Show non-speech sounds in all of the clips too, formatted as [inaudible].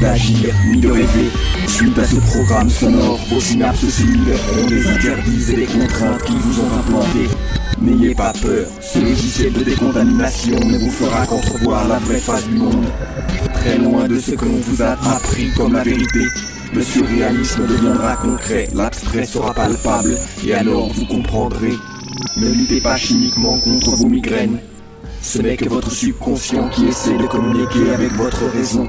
d'agir ni de rêver. Suite à ce programme sonore, vos synapses cellulaires ont des interdits et des contraintes qui vous ont implantés. N'ayez pas peur, ce logiciel de décontamination ne vous fera qu'entrevoir la vraie face du monde. Très loin de ce que l'on vous a appris comme la vérité, le surréalisme deviendra concret, l'abstrait sera palpable, et alors vous comprendrez. Ne luttez pas chimiquement contre vos migraines. Ce n'est que votre subconscient qui essaie de communiquer avec votre raison.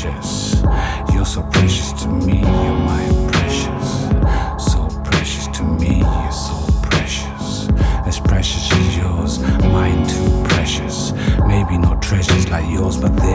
Precious. You're so precious to me, you're my precious. So precious to me, you're so precious. As precious as yours, mine too precious. Maybe not treasures like yours, but they're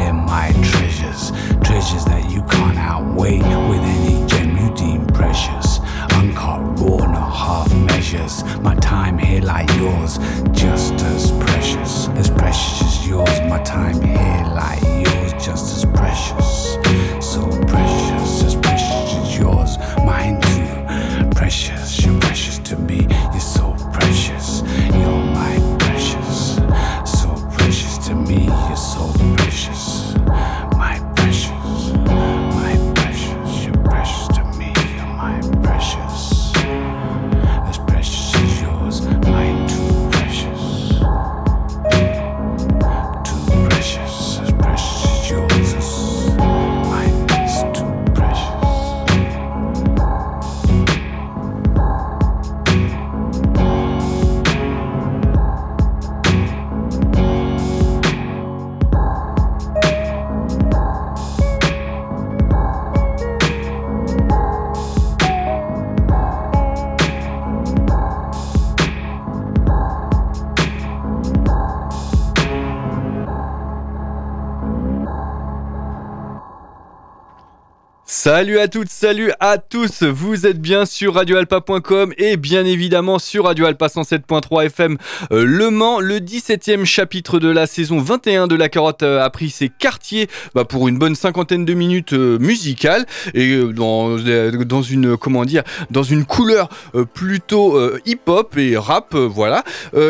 Salut à toutes, salut à tous, vous êtes bien sur radioalpa.com et bien évidemment sur radioalpa 107.3 FM euh, Le Mans. Le 17e chapitre de la saison 21 de La Carotte euh, a pris ses quartiers bah, pour une bonne cinquantaine de minutes euh, musicales et dans, une comment dire dans une couleur plutôt hip-hop et rap, voilà.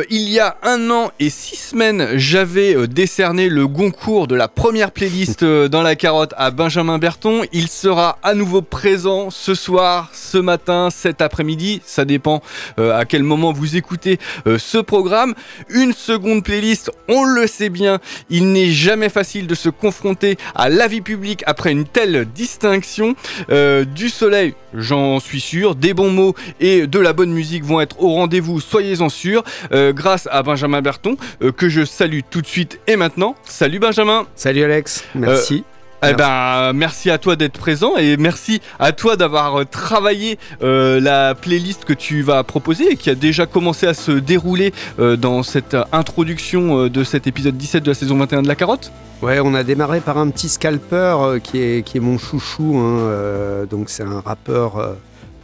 Il y a un an et six semaines, j'avais décerné le Goncourt de la première playlist dans la carotte à Benjamin Berton. Il sera à nouveau présent ce soir, ce matin, cet après-midi. Ça dépend euh, à quel moment vous écoutez euh, ce programme. Une seconde playlist, on le sait bien, il n'est jamais facile de se confronter à la vie publique après une telle distinction. Euh, du soleil, j'en suis sûr, des bons mots et de la bonne musique vont être au rendez-vous, soyez-en sûrs, grâce à Benjamin Berton, que je salue tout de suite et maintenant. Salut Benjamin Salut Alex, merci. Eh ben, merci à toi d'être présent et merci à toi d'avoir euh, travaillé euh, la playlist que tu vas proposer et qui a déjà commencé à se dérouler euh, dans cette introduction de cet épisode 17 de la saison 21 de La Carotte. Ouais, on a démarré par un petit scalper qui, est, qui est mon chouchou. hein, donc c'est un rappeur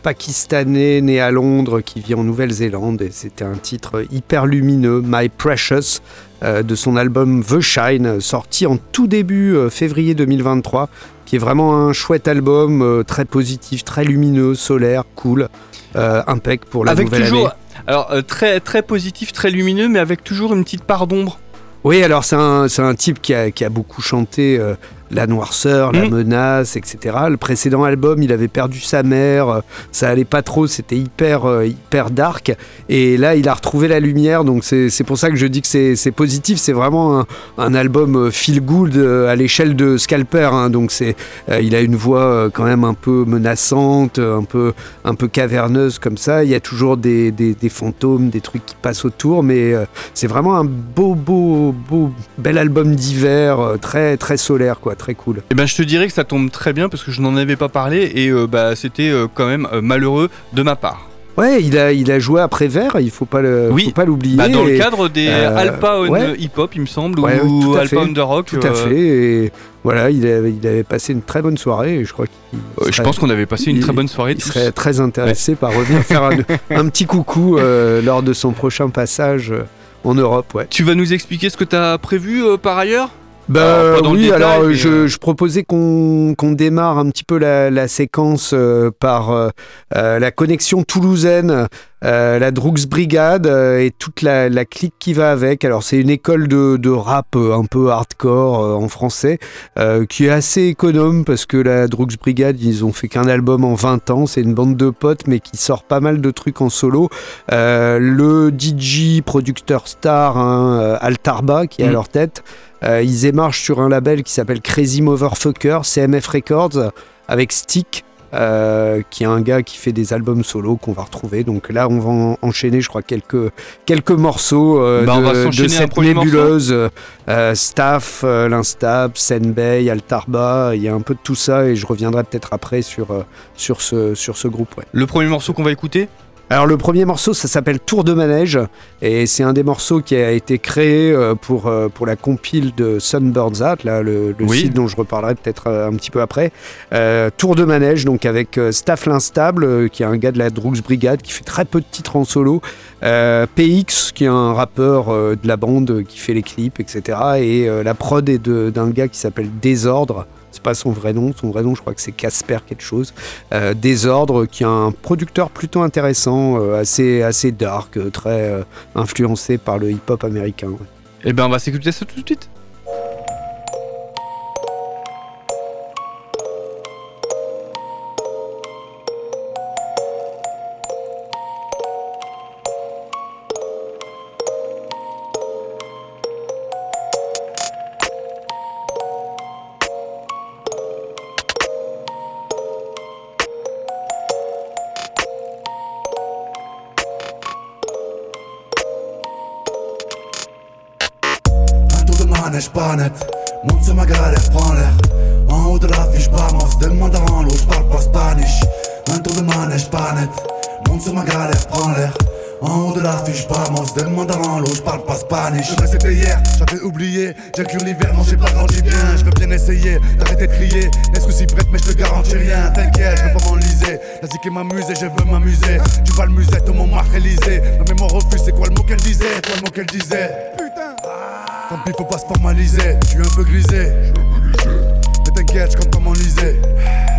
pakistanais né à Londres qui vit en Nouvelle-Zélande et c'était un titre hyper lumineux, My Precious, de son album The Shine, sorti en tout début euh, février 2023, qui est vraiment un chouette album, euh, très positif, très lumineux, solaire, cool, euh, impec pour la avec nouvelle toujours, année. alors euh, très très positif, très lumineux, mais avec toujours une petite part d'ombre. Oui, alors c'est un, c'est un type qui a, qui a beaucoup chanté euh, la noirceur, la Mhm. menace, etc. Le précédent album, il avait perdu sa mère, euh, ça allait pas trop, c'était hyper, euh, hyper dark. Et là, il a retrouvé la lumière, donc c'est pour ça que je dis que c'est positif. C'est vraiment un, un album euh, feel good à l'échelle de Scalper. hein. donc c'est, euh, il a une voix quand même un peu menaçante, un peu, un peu caverneuse comme ça. Il y a toujours des, des- des fantômes, des trucs qui passent autour, mais euh, c'est vraiment un beau, beau, beau, bel album d'hiver, très, très solaire, quoi, très cool. Eh ben, je te dirais que ça tombe très bien parce que je n'en avais pas parlé et euh, bah, c'était euh, quand même euh, malheureux de ma part. Ouais, il a, il a joué après Vert, il faut pas le, Oui. faut pas l'oublier. Bah, dans le et- cadre des euh, ouais. Hip Hop, il me semble, Ouais, ou Alpha fait. the Rock. Tout à fait. Et voilà, il avait, il avait passé une très bonne soirée et je crois euh, je serait- pense qu'on avait passé une il- très bonne soirée. il serait très intéressé par revenir faire un, [laughs] un petit coucou euh, lors de son prochain passage en Europe. Ouais. Tu vas nous expliquer ce que tu as prévu euh, par ailleurs? Bah Alors, dans le oui, détail, alors mais, je, euh, je proposais qu'on qu'on démarre un petit peu la, la séquence euh, par euh, la connexion toulousaine, euh, la Drux Brigade euh, et toute la, la clique qui va avec. Alors c'est une école de, de rap euh, un peu hardcore euh, en français euh, qui est assez économe parce que la Drux Brigade ils ont fait qu'un album en 20 ans. C'est une bande de potes mais qui sort pas mal de trucs en solo. Euh, le DJ producteur star hein, euh, Altarba qui est à Mm. leur tête. Euh, ils émarchent sur un label qui s'appelle Crazy Motherfucker, CMF Records, avec Stick, euh, qui est un gars qui fait des albums solo qu'on va retrouver. Donc là, on va en- enchaîner, je crois, quelques, quelques morceaux euh, Bah, on va de, de cette nébuleuse. euh, euh, Staff, euh, l'Instab, Senbei, Altarba, il y a un peu de tout ça et je reviendrai peut-être après sur, sur, ce, sur ce groupe. Ouais. Le premier morceau qu'on va écouter? Alors le premier morceau, ça s'appelle Tour de manège et c'est un des morceaux qui a été créé euh, pour, euh, pour la compile de Sunburns Out, là, le, le Oui. site dont je reparlerai peut-être euh, un petit peu après. Euh, Tour de manège, donc avec Staff l'Instable, qui est un gars de la Drux Brigade, qui fait très peu de titres en solo. Euh, PX, qui est un rappeur de la bande qui fait les clips, etc. Et euh, la prod est d'un gars qui s'appelle Désordre. C'est pas son vrai nom, son vrai nom je crois que c'est Casper quelque chose. Euh, Désordre, qui est un producteur plutôt intéressant, euh, assez, assez dark, euh, très influencé par le hip-hop américain. Eh ben, on va s'écouter ça tout de suite. M'amuser, je veux m'amuser. Tu vas le musette au moment Élysée. Ma mémoire refuse, c'est quoi le mot qu'elle disait? C'est quoi le mot qu'elle disait? Tant pis, faut pas se formaliser. Je suis un peu grisé. Mais t'inquiète, je compte enlisé.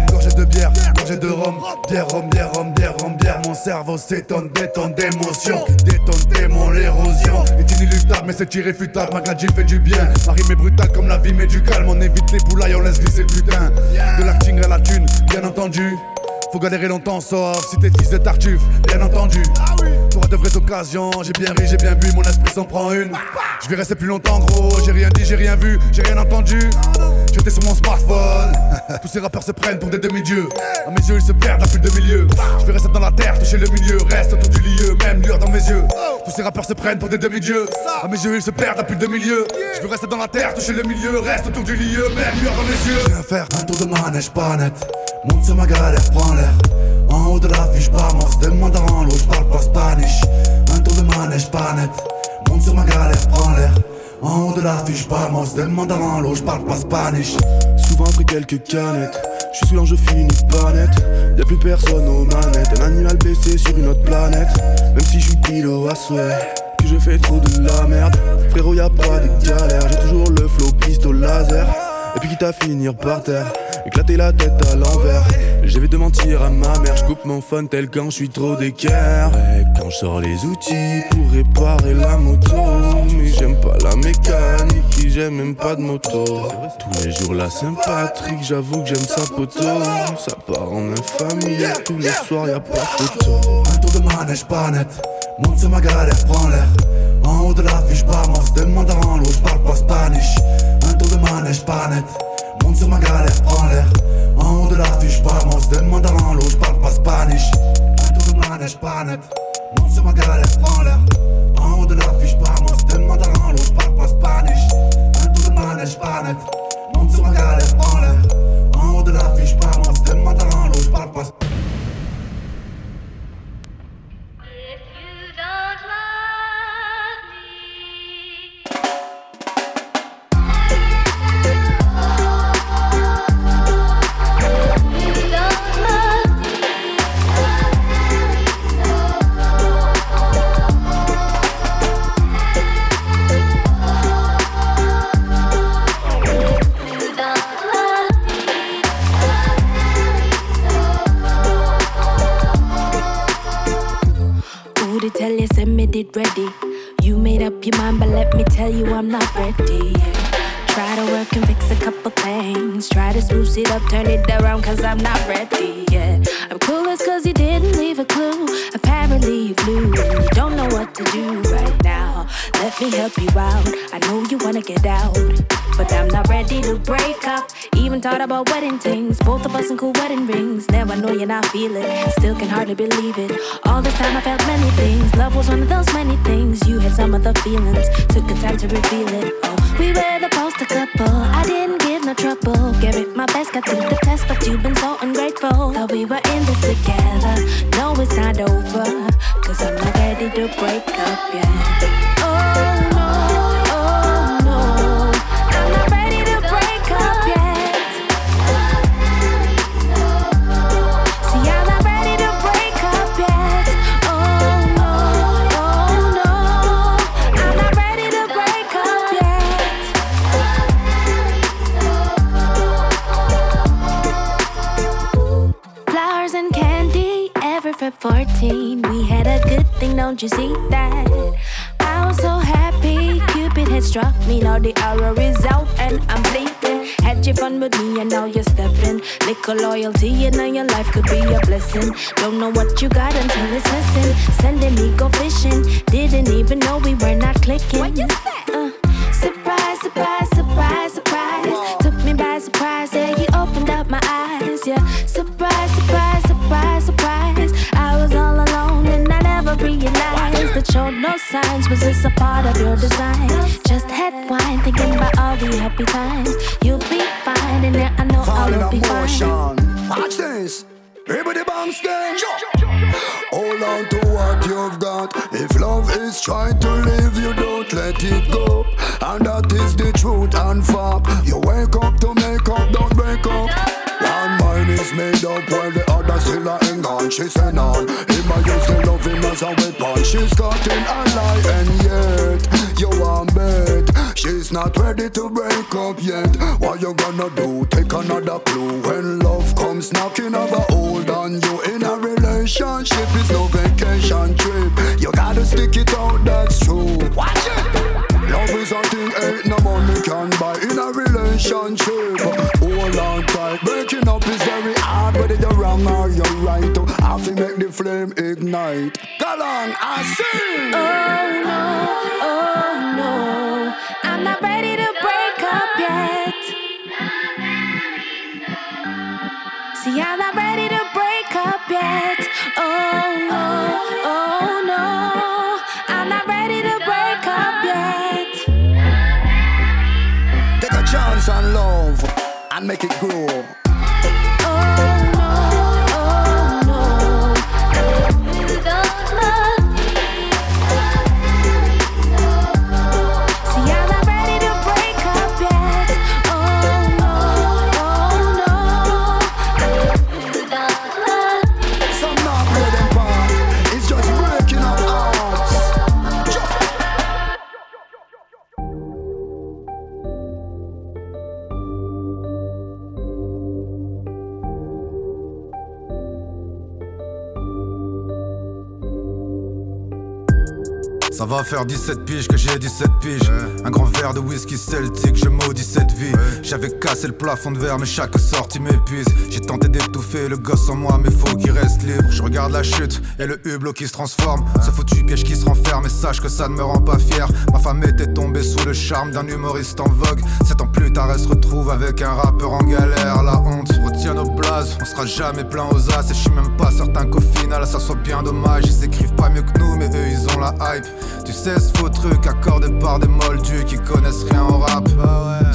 Une gorgée de bière, une gorgée de rhum. Bière, rhum, bière, rhum, bière, rhum, bière. Mon cerveau s'étonne, détonne d'émotion. Détonne, démon, l'érosion. Est inéluctable, mais c'est irréfutable. Ma gadget fait du bien. Ma rime est brutale comme la vie, mais du calme. On évite les boulailles, on laisse glisser le putain. De l'acting à la thune, bien entendu. Faut galérer longtemps, sauf si t'es fils de Tartuffe, bien entendu. T'auras de vraies occasions, j'ai bien ri, j'ai bien bu, mon esprit s'en prend une. Je vais rester plus longtemps, gros, j'ai rien dit, j'ai rien vu, j'ai rien entendu. J'étais sur mon smartphone, tous ces rappeurs se prennent pour des demi-dieux. À mes yeux, ils se perdent à plus de milieu. Je vais rester dans la terre, toucher le milieu, reste autour du lieu, même lueur dans mes yeux. Tous ces rappeurs se prennent pour des demi-dieux. À mes yeux, ils se perdent à plus de milieu. Je veux rester dans la terre, toucher le milieu, reste autour du lieu, même lueur dans mes yeux. Je viens faire un tour de manège pas net? Monte sur ma galère, prends l'air. En haut de l'affiche, vamos, demande en l'eau, j'parle pas spanish. Un tour de manège pas net? Monte sur ma galère, prends l'air. En haut de l'affiche, vamos, demande en l'eau, j'parle pas spanish. Souvent après quelques canettes, je suis sous je finis pas net. Y'a plus personne aux manettes, un animal blessé sur une autre planète. Même si je pilo à souhait, que je fais trop de la merde. Frérot, y'a pas de galère, j'ai toujours le flow pistolet laser. Et puis quitte à finir par terre, éclater la tête à l'envers. Je vais te mentir à ma mère, je coupe mon phone tel quand je suis trop d'équerre. Et quand je sors les outils pour réparer la moto, mais j'aime pas la mécanique, j'aime même pas de moto. Tous les jours la Saint-Patrick, j'avoue que j'aime sa poteau. Ça part en infamie, tous les soirs y a pas photo. Un tour de manège pas net, monte sur ma galère, prends l'air. En haut de la fiche, pas se demande en l'eau, j'parle pas spanish. Tour de manège pas net, monte sur ma galère, prends l'air. En haut de la fiche, pas se demande en l'eau, j'parle pas spanish. Un tour de manège pas net, monte sur ma galère, prends l'air. En haut de la fiche, pas se demande en l'eau, j'parle pas spanish. Un tour de manège pas net, monte sur ma galère, prends l'air. En haut de la fiche, pas se demande en l'eau, j'parle pas spanish. Spruce it up, turn it around, cause I'm not ready. Yeah, I'm clueless cause you didn't leave a clue. Apparently, you blew and you don't know what to do right now. Let me help you out. I know you wanna get out. But I'm not ready to break up. Even thought about wedding things. Both of us in cool wedding rings. Now I know you're not feeling. Still can hardly believe it. All this time I felt many things. Love was one of those many things. You had some of the feelings. Took the time to reveal it. Oh, we were the poster couple. I didn't give no trouble. Gave it my best, got through the test, but you've been so ungrateful. Thought we were in this together. No, it's not over. Cause I'm not ready to break up yet. Oh don't you see that? I was so happy, Cupid had struck me. Now the arrow is out and I'm bleeding. Had your fun with me and now you're stepping. Little loyalty and now your life could be a blessing. Don't know what you got until it's missing. Sending me go fishing. Didn't even know we were not clicking. This a part of your design? Just had wine, thinking about all the happy times. You'll be fine, and yeah, I know I will be fine. Watch this. Everybody bounce again. Hold on to what you've got. If love is trying to leave you, don't let it go. And that is the truth and fact. You wake up to make up, don't break up. One mind is made up while the other still hang on. She said on. Him I used to love him as a weapon. She's caught in not ready to break up yet. What you gonna do? Take another clue when love comes knocking over. it grow. Va faire 17 piges que j'ai 17 piges. Un grand verre de whisky celtique, je maudis cette vie. J'avais cassé le plafond de verre, mais chaque sortie m'épuise. J'ai tenté d'étouffer le gosse en moi, mais faut qu'il reste libre. Je regarde la chute et le hublot qui se transforme. Ce foutu piège qui se renferme, et sache que ça ne me rend pas fier. Ma femme était tombée sous le charme d'un humoriste en vogue. Sept ans plus tard, elle se retrouve avec un rappeur en galère. La honte retient nos blazes, on sera jamais plein aux as. Et je suis même pas certain qu'au final, ça soit bien dommage. Ils écrivent pas mieux que nous, mais eux ils ont la hype. Tu sais, ce faux truc accordé par des moldus qui connaissent rien au rap.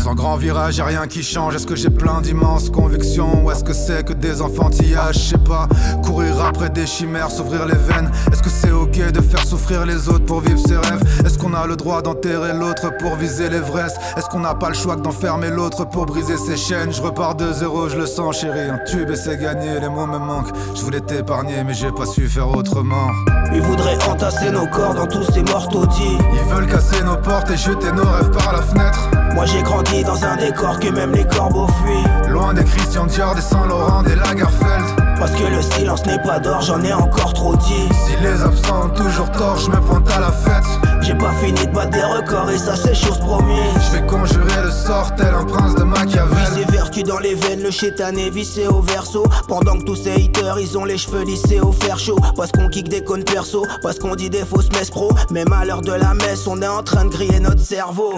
Sans grand virage, y'a rien qui change. Est-ce que j'ai plein d'immenses convictions ou est-ce que c'est que des enfantillages? Je sais pas. Courir après des chimères, s'ouvrir les veines. Est-ce que c'est ok de faire souffrir les autres pour vivre ses rêves? Est-ce qu'on a le droit d'enterrer l'autre pour viser l'Everest? Est-ce qu'on n'a pas le choix que d'enfermer l'autre pour briser ses chaînes? Je repars de zéro, je le sens, chérie. Un tube et c'est gagné, les mots me manquent. Je voulais t'épargner, mais j'ai pas su faire autrement. Ils voudraient entasser nos corps dans tous ces morts Ils veulent casser nos portes et jeter nos rêves par la fenêtre. Moi j'ai grandi dans un décor que même les corbeaux fuient. Loin des Christian Dior, des Saint-Laurent, des Lagerfeld. Parce que le silence n'est pas d'or, j'en ai encore trop dit. Si les absents ont toujours tort, je me pointe à la fête. J'ai pas fini de battre des records et ça c'est chose promise. Je vais conjurer le sort tel un prince de Machiavel. Visé vertu dans les veines, le chétan est vissé au verso. Pendant que tous ces haters, ils ont les cheveux lissés au fer chaud. Parce qu'on kick des cônes perso, parce qu'on dit des fausses messes pro. Même à l'heure de la messe, on est en train de griller notre cerveau.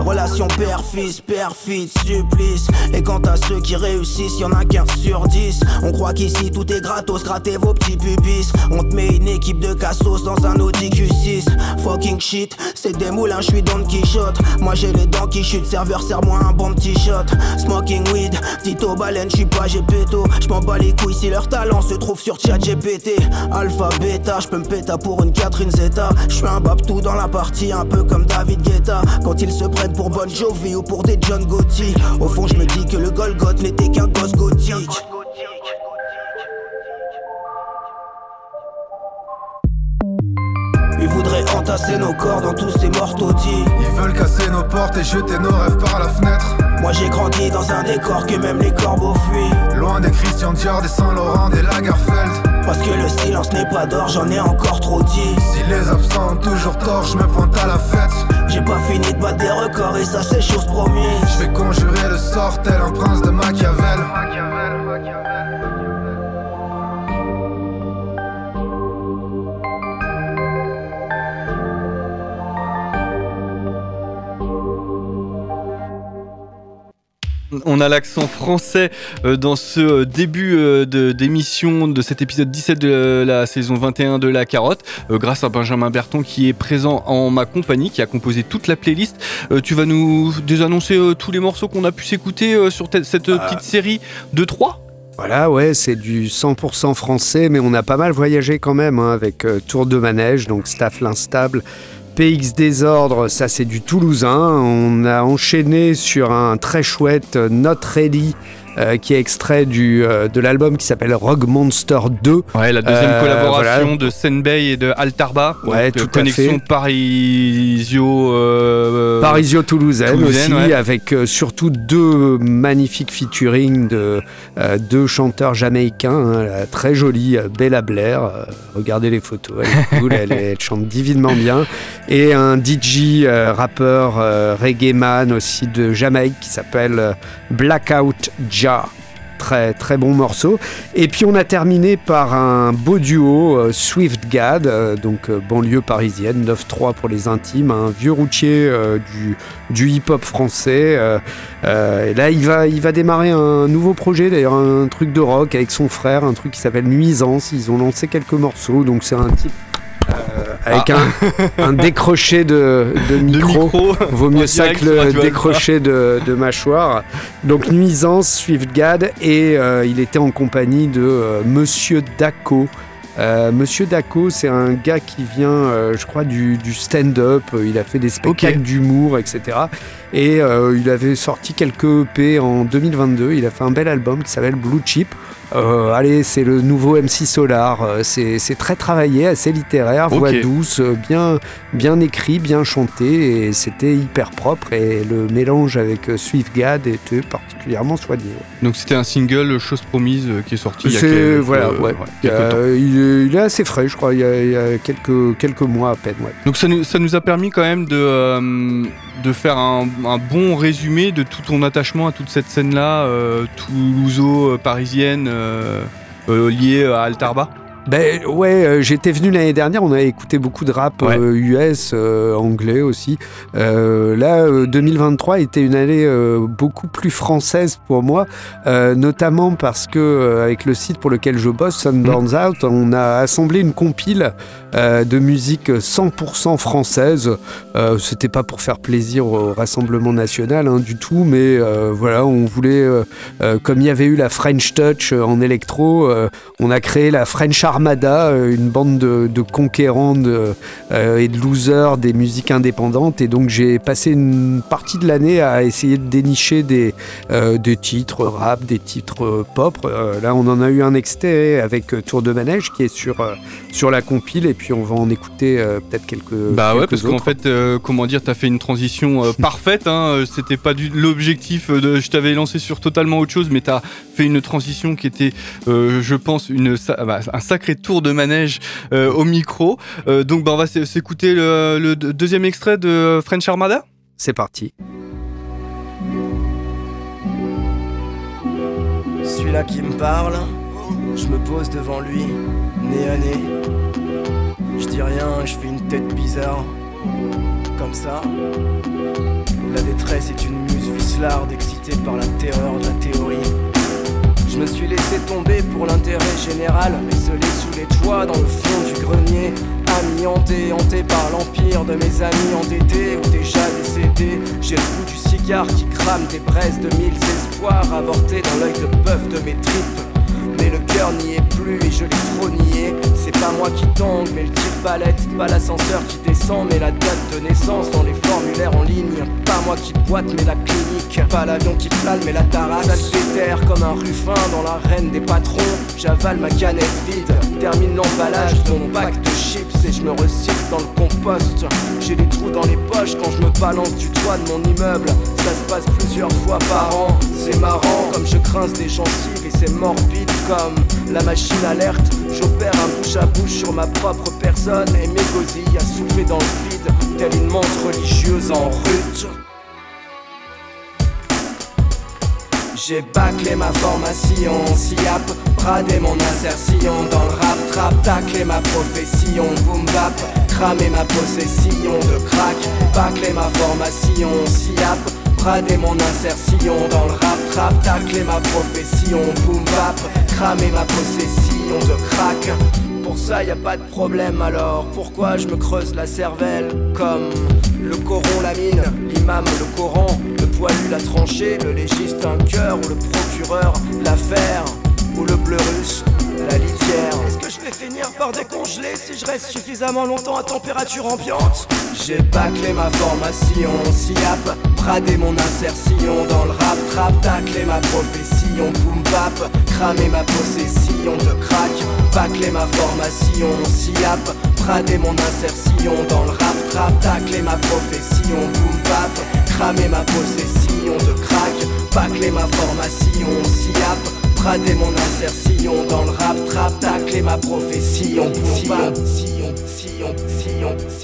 Relation père-fils, père-fils, supplice. Et quant à ceux qui réussissent, y'en a qu'un sur 10. On croit qu'ici tout est gratos, grattez vos petits pubis. On te met une équipe de cassos dans un Audi Q6. Fucking shit, c'est des moulins, je suis Don Quichotte. Moi j'ai les dents qui chutent, serveur serre-moi un bon petit shot. Smoking weed, Tito baleine, je suis pas Gepetto. Je m'en bats les couilles si leur talent se trouve sur chat GPT. Alpha, bêta, je peux me péter pour une Catherine Zeta. Je suis un tout dans la partie, un peu comme David Guetta. Quand ils se prennent pour Bon Jovi ou pour des John Gotti. Au fond, je me dis que le Golgoth n'était qu'un gosse gothique. Entasser nos corps dans tous ces morts taudis. Ils veulent casser nos portes et jeter nos rêves par la fenêtre. Moi j'ai grandi dans un décor que même les corbeaux fuient. Loin des Christian Dior, des Saint-Laurent, des Lagerfeld. Parce que le silence n'est pas d'or, j'en ai encore trop dit. Si les absents ont toujours tort, je me pointe à la fête. J'ai pas fini de battre des records et ça c'est chose promise. Je vais conjurer le sort tel un prince de Machiavel. On a l'accent français euh, dans ce euh, début euh, de- d'émission de, cet épisode 17 de la saison 21 de La Carotte, grâce à Benjamin Berton qui est présent en ma compagnie, qui a composé toute la playlist. Tu vas nous désannoncer tous les morceaux qu'on a pu s'écouter sur te- cette euh, petite série de 3 Voilà, ouais, c'est du 100% français, mais on a pas mal voyagé quand même hein, avec Tour de Manège, donc Staff l'Instable. PX Désordre, ça c'est du Toulousain. On a enchaîné sur un très chouette euh, Not Ready, euh, qui est extrait du, euh, de l'album qui s'appelle Rogue Monster 2. Ouais, la deuxième Euh, collaboration voilà. de Senbei et de Altarba. Ouais, Donc, tout à connexion. Parisio. Parisio-Toulousaine Toulousaine, aussi, ouais. avec surtout deux magnifiques featuring de deux chanteurs jamaïcains, hein, la très jolie Bella Blair. regardez les photos, elle est cool, elle, chante divinement bien. Et un DJ rappeur reggae man aussi de Jamaïque qui s'appelle Blackout Très, très bon morceau. Et puis on a terminé par un beau duo, euh, Swift Gad, euh, donc euh, banlieue parisienne, 9-3 pour les intimes, un vieux routier du, hip-hop français. là, il va, il va démarrer un nouveau projet, d'ailleurs un truc de rock avec son frère, un truc qui s'appelle Nuisance. Ils ont lancé quelques morceaux, donc c'est un type avec Ah. un, un décroché de, de [laughs] micro. micro, Vaut mieux ça que le décroché de, de mâchoire. Donc Nuisance, Swiftgad, et euh, il était en compagnie de euh, Monsieur Daco. Euh, Monsieur Daco, c'est un gars qui vient, euh, je crois, du, du stand-up. Il a fait des spectacles d'humour, etc. Et euh, il avait sorti quelques EP en 2022. Il a fait un bel album qui s'appelle Blue Chip. Euh, allez, c'est le nouveau MC Solar. Euh, c'est très travaillé, assez littéraire, voix douce, euh, bien, bien écrit, bien chanté, et c'était hyper propre. Et le mélange avec Swiftgad était particulièrement soigné. Donc c'était un single, Chose Promise, qui est sorti il y a quelques, voilà, euh, ouais. Il, y quelques a- temps. il est, il est assez frais, je crois. Il y a, il y a quelques, quelques mois à peine. Donc ça nous, ça nous a permis quand même de, de faire un, un bon résumé de tout ton attachement à toute cette scène-là, toulouso-parisienne, euh, euh, lié à Altarba. Ben ouais, euh, j'étais venu l'année dernière, on avait écouté beaucoup de rap Ouais. euh, US, euh, anglais aussi. Là, euh, 2023 était une année beaucoup plus française pour moi, notamment parce que avec le site pour lequel je bosse, Sunburns Mmh. Out, on a assemblé une compile de musique 100% française. C'était pas pour faire plaisir au Rassemblement national hein, du tout, mais voilà, on voulait, comme il y avait eu la French Touch en électro, on a créé la French Armada, euh, une bande de, de conquérants de, euh, et de losers des musiques indépendantes. Et donc j'ai passé une partie de l'année à essayer de dénicher des, euh, des titres rap, des titres pop. Euh, là, on en a eu un extrait avec Tour de Manège qui est sur, sur la compile. Et puis on va en écouter peut-être quelques. Bah ouais, parce qu'en fait, comment dire, t'as fait une transition [laughs] parfaite. Hein, C'était pas du l'objectif. de, je t'avais lancé sur totalement autre chose, mais t'as fait une transition qui était, je pense, une, bah, un sacré tour de manège euh, au micro. Euh, donc, bah, on va s'écouter le, le deux- deuxième extrait de French Armada. C'est parti. Celui-là qui me parle, je me pose devant lui, nez à nez. Je dis rien, je fais une tête bizarre, comme ça. La détresse est une muse vicelarde excitée par la terreur de la théorie. Je me suis laissé tomber pour l'intérêt général, esselé sous les toits dans le fond du grenier. Ami hanté, hanté par l'empire de mes amis endettés ou déjà décédés. J'ai le goût du cigare qui crame des braises de mille espoirs avortés dans l'œil de bœuf de mes tripes. Le cœur n'y est plus et je l'ai trop nié. C'est pas moi qui tangue, mais le tire-palette. Pas l'ascenseur qui descend, mais la date de naissance dans les formulaires en ligne. Pas moi qui boite, mais la clinique. Pas l'avion qui plane, mais la tarasse. Ça terre comme un ruffin dans l'arène des patrons. J'avale ma canette vide, termine l'emballage de mon bac de chips et je me recycle dans le compost. J'ai des trous dans les poches quand je me balance du toit de mon immeuble. Ça se passe plusieurs fois par an. C'est marrant comme je grince des gencives et c'est morbide comme la machine alerte. J'opère un bouche à bouche sur ma propre personne. Et mes gosilles à souffler dans le vide, telle une montre religieuse en rut. J'ai bâclé ma formation, SIAP, bradé mon insertion dans le rap, trap, taclé ma profession, boom bap, cramé ma possession de crack, bâclé ma formation, SIAP, bradé mon insertion dans le rap, trap, taclé ma profession, boom bap, cramé ma possession de crack. Pour ça y a pas de problème alors pourquoi je me creuse la cervelle? Comme le coron la mine, l'imam le Coran, le poilu la tranchée, le légiste un cœur ou le procureur l'affaire ou le bleu russe la litière. Est-ce que je vais finir par décongeler si je reste suffisamment longtemps à température ambiante? J'ai bâclé ma formation, SIAP, bradé mon insertion dans le rap, trap, taclé ma profession, boom bap, cramé ma possession de crack, bâclé ma formation, SIAP, bradé mon insertion dans le rap, trap, taclé ma profession, boom bap, cramé ma possession de crack, bâclé ma formation, SIAP, bradé mon insertion dans le rap, trap, taclé ma profession, boom bap, sillon, sillon, sillon, sillon,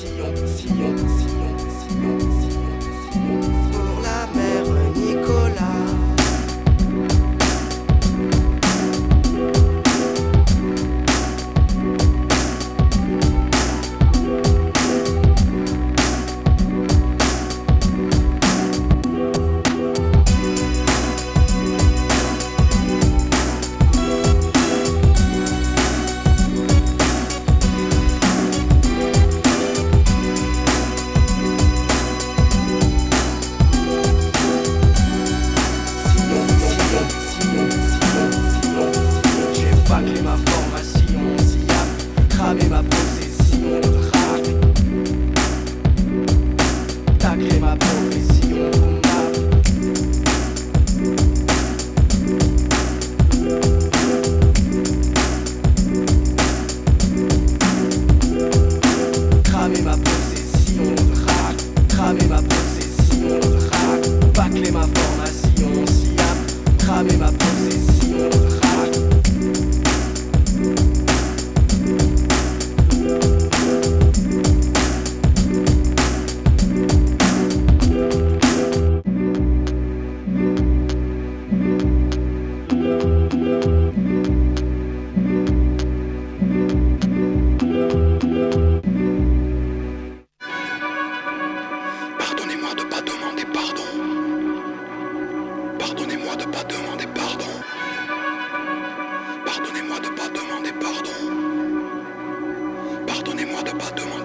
подумал.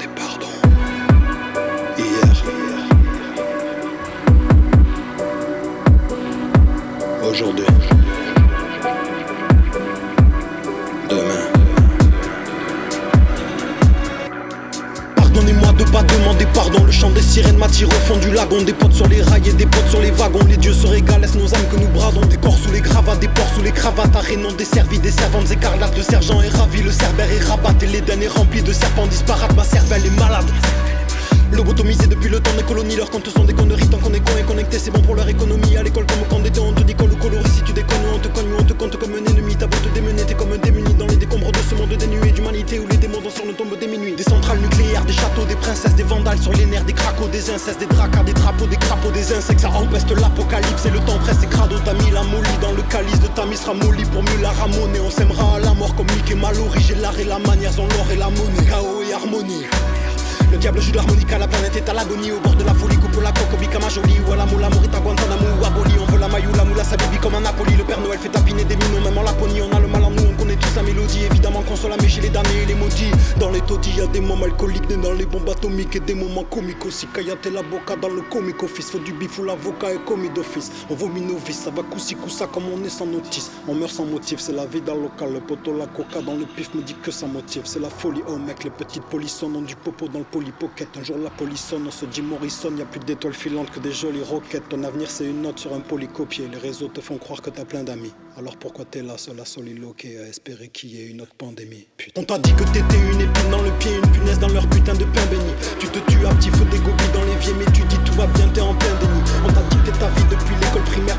Partir au fond du lagon, des potes sur les rails et des potes sur les wagons. Les dieux se régalent, laisse nos âmes que nous bradons. Des corps sous les gravats, des porcs sous les cravates. Arénons des servis, des servantes écarlates. Le sergent est ravi, le cerbère est rabatté. L'Éden est rempli de serpents disparates. Ma cervelle est malade. Lobotomisés depuis le temps des colonies, leurs comptes sont des conneries. Tant qu'on est con et connecté, c'est bon pour leur économie. À l'école, comme quand était, on te décolle ou coloris. Si tu déconnes, on te cogne on te compte comme un ennemi. T'as beau te démener, t'es comme un démuni dans les décombres de ce monde dénué d'humanité où les démons dansent sur nos tombes des minuit. Des centrales nucléaires, des châteaux, des princesses, des vandales sur les nerfs, des cracos, des incestes, des dracas, des trapos, des crapauds, des insectes. Ça empeste l'apocalypse et le temps presse. Et crado, t'as mis la molly dans le calice de ta sera molly pour mieux la ramonner. On s'aimera à la mort comme Mickey Mallory. J'ai l'art et la manière, son l'or et la monnaie. Chaos et harmonie. Le diable joue l'harmonica, la planète est à l'agonie. Au bord de la folie, coupe la coque, Bikama jolie. Ou à la moula, Morita, Guantanamo ou Aboli On veut la maillot, la moula, sa comme un Napoli. Le Père Noël fait tapiner des minons, même en Laponie. On a le mal en nous l'avocat est commis d'office. On vomit nos vies, ça va coussi ça comme on est sans notice. On meurt sans motif, c'est la vie dans le local. Le poteau, la coca dans le pif me dit que ça motive. C'est la folie, oh mec, les petites polissons ont du popo dans le polypocket. Un jour la police sonne, on se dit Morrison, y a plus d'étoiles filantes que des jolies roquettes. Ton avenir c'est une note sur un polycopier. Les réseaux te font croire que t'as plein d'amis. Alors pourquoi t'es là, seul à soliloquer, à espérer qu'il y ait une autre pandémie? Putain. On t'a dit que t'étais une épine dans le pied, une punaise dans leur putain de pain béni. Tu te tues à petit feu des gobies dans l'évier, mais tu dis tout va bien, t'es en plein déni. On t'a dit ta vie depuis l'école primaire.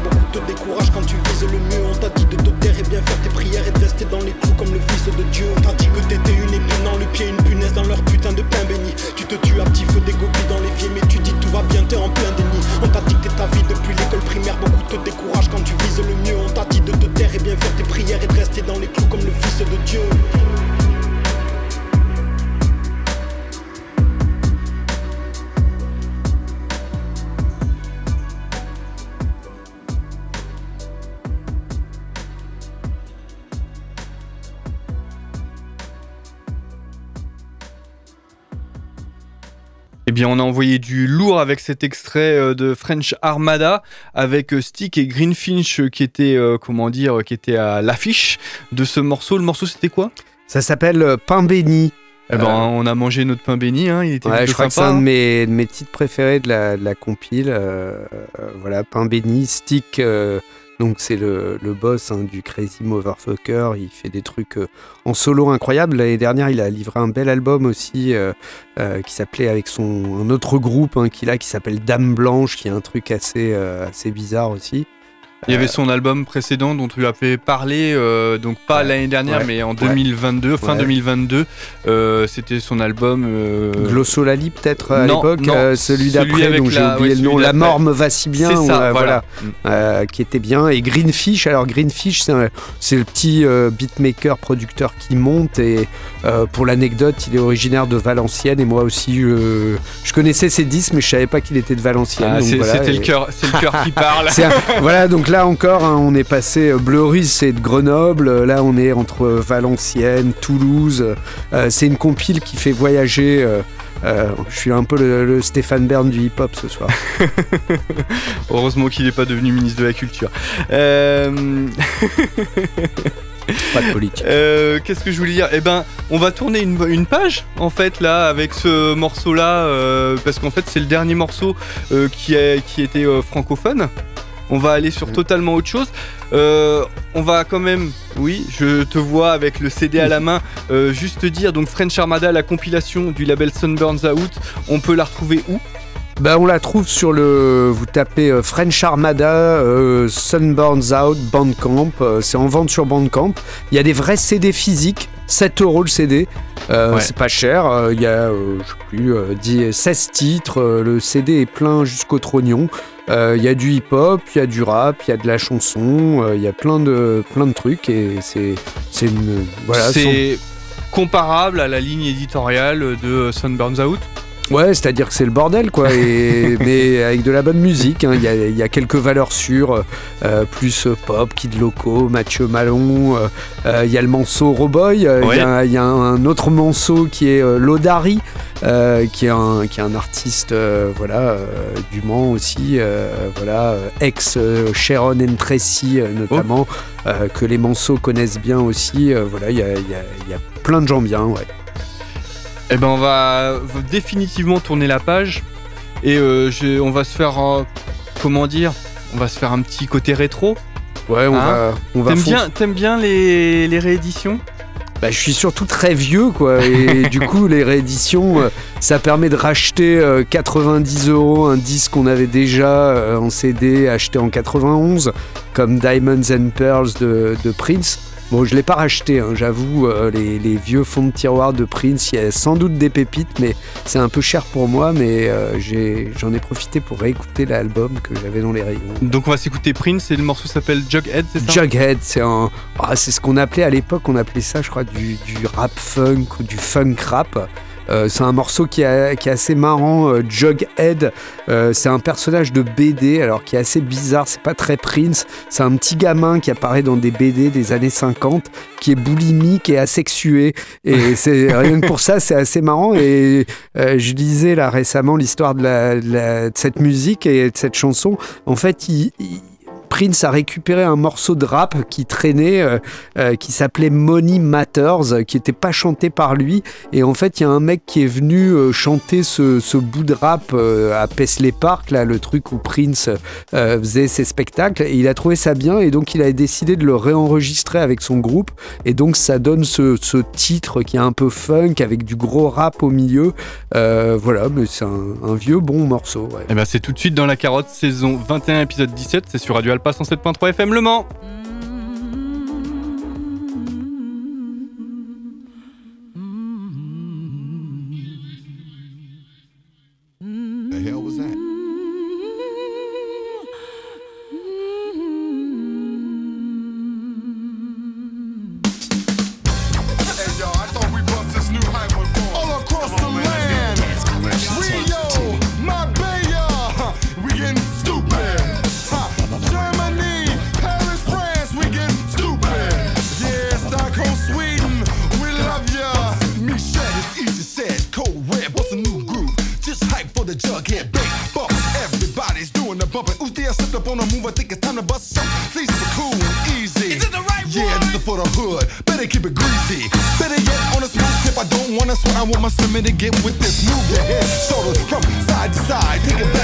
Bien, on a envoyé du lourd avec cet extrait euh, de French Armada avec euh, Stick et Greenfinch euh, qui étaient, comment dire, qui étaient à l'affiche de ce morceau. Le morceau, c'était quoi? Ça s'appelle Pain béni. Eh ben, on a mangé notre pain béni, hein, il était ouais, je crois que c'est un de mes, mes, titres préférés de la, de la compile. voilà, pain béni, stick, donc c'est le, boss hein, du Crazy Motherfucker, il fait des trucs euh, en solo incroyables. L'année dernière, il a livré un bel album aussi euh, euh, qui s'appelait avec son un autre groupe hein, qu'il a qui s'appelle Dame Blanche, qui est un truc assez, assez bizarre aussi. Il y avait son album précédent dont tu as fait parler, euh, donc pas l'année dernière, mais en 2022, fin 2022. Euh, c'était son album. Euh... Glossolali, peut-être à l'époque, euh, celui d'après, dont j'ai oublié le nom. La mort me va si bien, ça, voilà, mm. qui était bien. Et Greenfish, alors Greenfish, c'est le petit beatmaker, producteur qui monte. Et pour l'anecdote, il est originaire de Valenciennes. Et moi aussi, je connaissais ses disques, mais je savais pas qu'il était de Valenciennes. Ah, c'était le cœur qui [laughs] parle. voilà, donc là, là encore, hein, on est passé euh, Bleury, c'est de Grenoble. Là, on est entre Valenciennes, Toulouse. Euh, c'est une compile qui fait voyager. Euh, je suis un peu le, Stéphane Bern du hip-hop ce soir. [laughs] Heureusement qu'il n'est pas devenu ministre de la Culture. [laughs] Pas de politique. Qu'est-ce que je voulais dire? Eh ben, on va tourner une, page en fait là avec ce morceau-là parce qu'en fait c'est le dernier morceau qui, qui était francophone. On va aller sur totalement autre chose. Euh, on va quand même, oui, je te vois avec le CD à la main, euh, juste dire donc French Armada, la compilation du label Sunburns Out, on peut la retrouver où? Bah, On la trouve sur le. Vous tapez euh, French Armada, euh, Sunburns Out, Bandcamp. c'est en vente sur Bandcamp. Il y a des vrais CD physiques, 7 euros le CD. Euh, Ouais. C'est pas cher. Il y a, je sais plus, euh, 10 16 titres. Le CD est plein jusqu'au trognon. Euh, Il y a du hip-hop, il y a du rap, il y a de la chanson. euh, Il y a plein de, plein de trucs. Et c'est c'est une. Voilà, c'est comparable à la ligne éditoriale de Sunburns Out? Ouais, c'est-à-dire que c'est le bordel, quoi, et, [laughs] mais avec de la bonne musique. hein. Il y, a, il y a quelques valeurs sûres, euh, plus pop, Kid Loco, Mathieu Malon. euh, euh, Il y a le morceau Roboy. Il y a- il y, a un autre morceau qui est euh, Lodari, qui, est un, qui est un artiste voilà, du Mans aussi, voilà, ex Sharon and Tracy notamment, euh, que les Manceaux connaissent bien aussi. voilà, il y a, y a plein de gens bien, ouais. Eh ben on va définitivement tourner la page et euh, je- on va se faire euh, comment dire On va se faire un petit côté rétro. Ouais, on Hein va, on va T'aimes bien, t'aimes bien les, les rééditions? Bah, je suis surtout très vieux, quoi. Et [laughs] du coup, les rééditions, euh, ça permet de racheter euh, 90 euros un disque qu'on avait déjà euh, en CD acheté en 91, comme Diamonds and Pearls de, de Prince. Bon, je l'ai pas racheté, hein, j'avoue, euh, les, les vieux fonds de tiroir de Prince, il y a sans doute des pépites, mais c'est un peu cher pour moi, mais euh, j'en ai, profité pour réécouter l'album que j'avais dans les rayons. Donc on va s'écouter Prince et le morceau s'appelle Jughead, c'est ça? Jughead, c'est un, ah, c'est ce qu'on appelait à l'époque, on appelait ça, je crois, du, du rap funk ou du funk rap. Euh, c'est un morceau qui, est- qui est assez marrant, euh, Jughead. Euh, c'est un personnage de BD, alors qui est assez bizarre. C'est pas très Prince. C'est un petit gamin qui apparaît dans des BD des années 50, qui est boulimique et asexué. Et [laughs] c'est rien que pour ça, c'est assez marrant. Et euh, je lisais là récemment l'histoire de, la- de la- de cette musique et de cette chanson. En fait, il- il Prince a récupéré un morceau de rap qui traînait, euh, euh, qui s'appelait Money Matters, euh, qui n'était pas chanté par lui. Et en fait, il y a un mec qui est venu chanter ce, bout de rap à Paisley Park, là, le truc où Prince faisait ses spectacles. Et il a trouvé ça bien, et donc il a décidé de le réenregistrer avec son groupe. Et donc ça donne ce, titre qui est un peu funk, avec du gros rap au milieu. Voilà, mais c'est un, vieux bon morceau. ouais. Eh ben c'est tout de suite dans la carotte, saison 21, épisode 17, c'est sur Radio 107.3 FM Le Mans. Want to get with this. Move your head, shoulders from side to side. Take a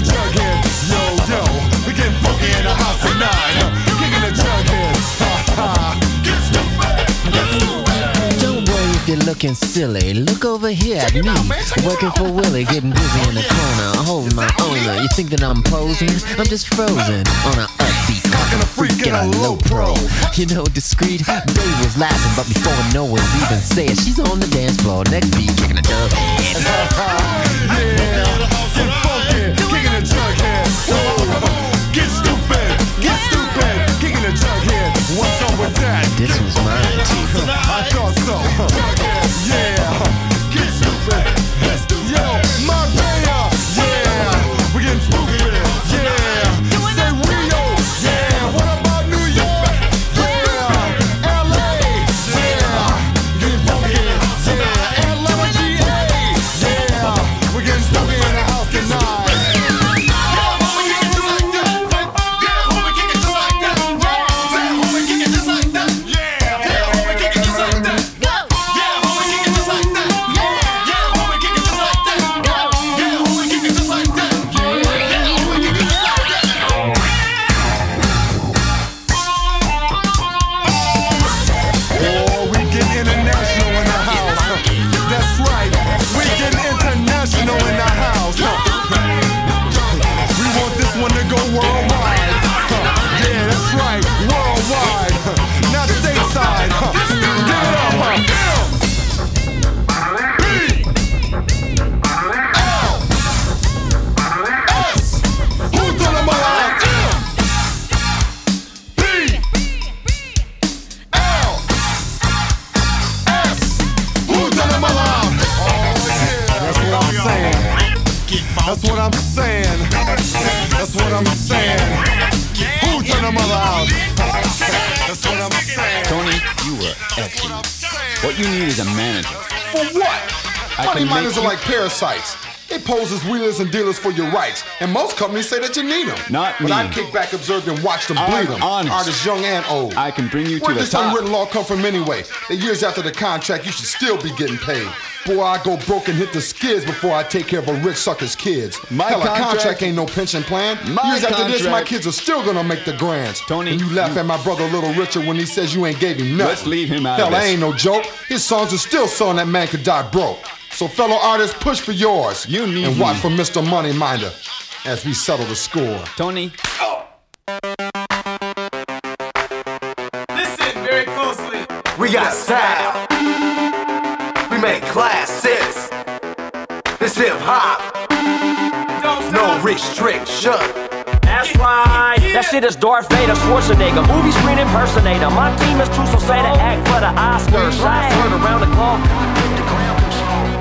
the jughead. Yo, yo, we getting funky in the house tonight. Kicking the jughead. Ha ha. Get stupid, get stupid. Don't worry if you're looking silly. Look over here at me, working for Willie, getting busy in the corner, holding my owner. You think that I'm posing? I'm just frozen on a upbeat, cocking a freak in a low pro. You know, discreet. Dave was laughing, but before no one even said, she's on the dance floor. Next beat, kicking a dub. [laughs] yeah, was mine too. I thought so. That's what I'm saying. That's what I'm saying. Who's on the Milan? That's what I'm saying. Tony, you were excellent. What you need is a manager. For what? I Money can miners are like parasites. They pose as wheelers and dealers for your rights, and most companies say that you need them. Not but me. I kick back, observe, and watch them bleed them. honest. Artists young and old. I can bring you to Where the this top. unwritten law come from anyway? That years after the contract, you should still be getting paid. Boy, I go broke and hit the skids before I take care of a rich sucker's kids. My Hell, contract- contract ain't no pension plan. My years after this, my kids are still gonna make the grands. Tony, and you laugh at my brother Little Richard when he says you ain't gave him nothing. Let's leave him out Hell, of that this. ain't no joke. His songs are still selling that man could die broke. So fellow artists, push for yours. You need and watch me. for Mr. Moneyminder as we settle the score. Tony, Oh. Listen very closely. We got style. We make classics. This hip hop. No restriction. That's right. That shit is Darth Vader, Schwarzenegger, movie screen impersonator. My team is true, so say the act for the Oscars. Shots heard around the globe.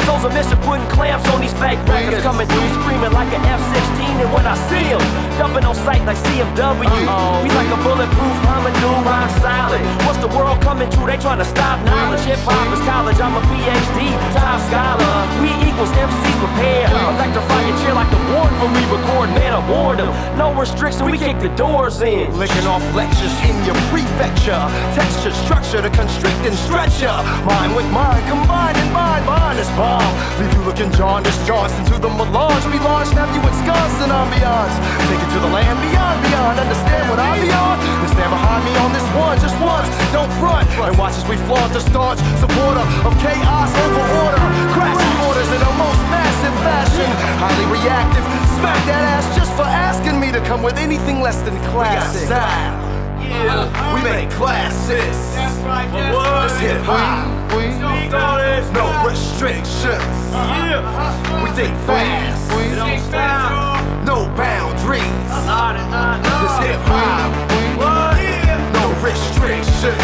Souls a mission putting clamps on these fake records coming through screaming like an F-16 and when I see them dumping on sight like CMW we like a bulletproof Hummadoo rock solid what's the world coming to? They trying to stop knowledge. Hip hop is college. I'm a PhD top scholar. We equals MCs prepared electrify your chair like the warden when we record. Man I warned them no restriction we kick the doors in. Licking off lectures in your prefecture. Texture, structure to constrict and stretch ya. Mind with mind, combine and bind, bind is bomb. Leave you looking jaundiced, Johnson to the melange. Be launched, have you Wisconsin ambiance. Take it to the land beyond, beyond. Understand what I'm beyond? Then stand behind me on this one, just once. Don't front. And watch as we flaunt the staunch supporter of chaos over order. Crashing orders in a most massive fashion. Highly reactive. Smack that ass just for asking me to come with anything less than classic. Style. Yeah, we make classics. That's right, This hip hop. No restrictions. We think fast. No boundaries. This hip hop. No restrictions.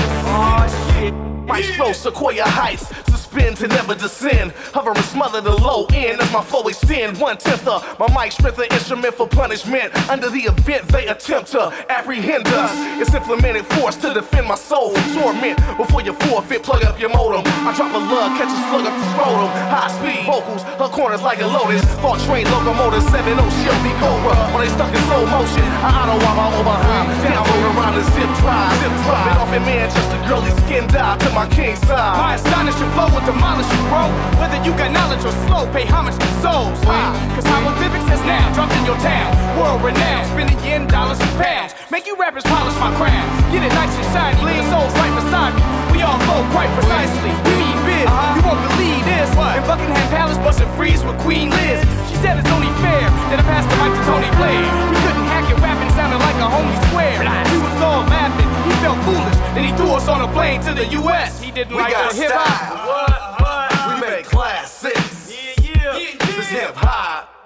Maestro Sequoia Heights. Suspend to never descend. Hover and smother the low end as my flow extend. One tenth of my mic strength an instrument for punishment. Under the event they attempt to apprehend us. It's implemented force to defend my soul from torment. Before you forfeit, plug up your modem. I drop a lug, catch a slug up the scrotum. High speed vocals, her corners like a lotus. Thought train locomotive 7 ship be cobra. When they stuck in slow motion, I auto while my Oberheim. Download around the zip drive. Zip drive. off in Manchester, girly skin dive to my king side. My astonishing flow will demolish you, bro. Whether you got knowledge or slow, pay homage to souls. Why? Cause hieroglyphics has now dropped in your town. World renowned, spending yen, dollars, and pounds. Make you rappers polish my crown. Get it nice and shiny, lean souls right beside me. We BR4, quite precisely. We mean biz. Uh-huh. You won't believe this. In Buckingham Palace, busting freeze with Queen Liz. She said it's only fair that I passed the mic to Tony Blair. We couldn't hack it, rapping sounded like a homie square. We was all laughing. He felt foolish. Then he threw us on a plane to the U.S. He didn't We like got hip hop. We make classics. Yeah, yeah, yeah. This hip hop.